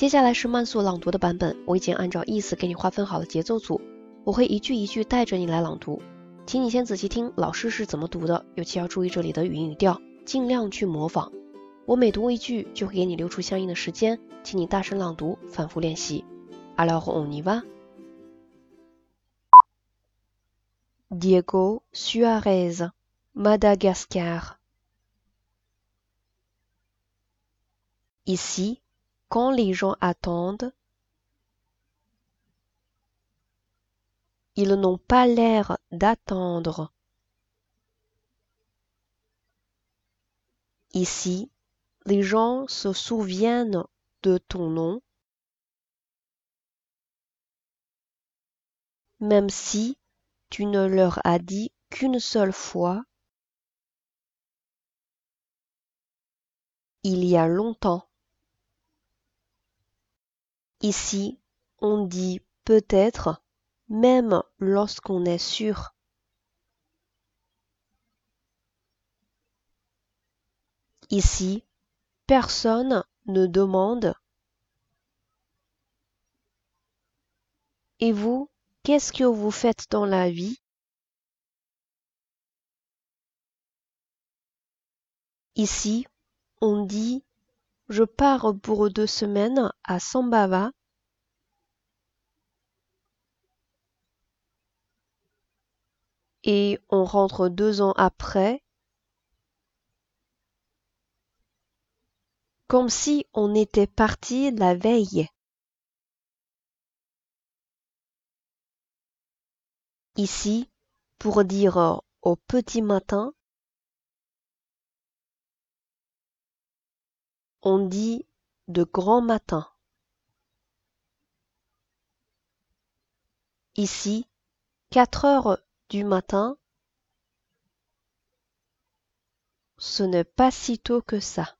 接下来是慢速朗读的版本，我已经按照意思给你划分好了节奏组，我会一句一句带着你来朗读，请你先仔细听老师是怎么读的，尤其要注意这里的语音语调，尽量去模仿。我每读一句就会给你留出相应的时间，请你大声朗读，反复练习。Alors on y va. Diego Suarez, Madagascar. Ici, quand les gens attendent, ils n'ont pas l'air d'attendre. Ici, les gens se souviennent de ton nom, même si tu ne leur as dit qu'une seule fois il y a longtemps. Ici, on dit peut-être même lorsqu'on est sûr. Ici, personne ne demande Et vous, qu'est-ce que vous faites dans la vie? Ici, on dit Je pars pour deux semaines à Sambava. Et on rentre deux ans après comme si on était parti la veille. Ici, pour dire au petit matin, on dit de grand matin. Ici, 4 heures du matin, ce n'est pas si tôt que ça.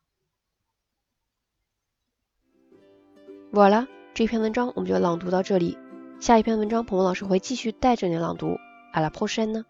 Voilà，这篇文章我们就朗读到这里。下一篇文章，鹏鹏老师会继续带着你朗读。À la prochaine。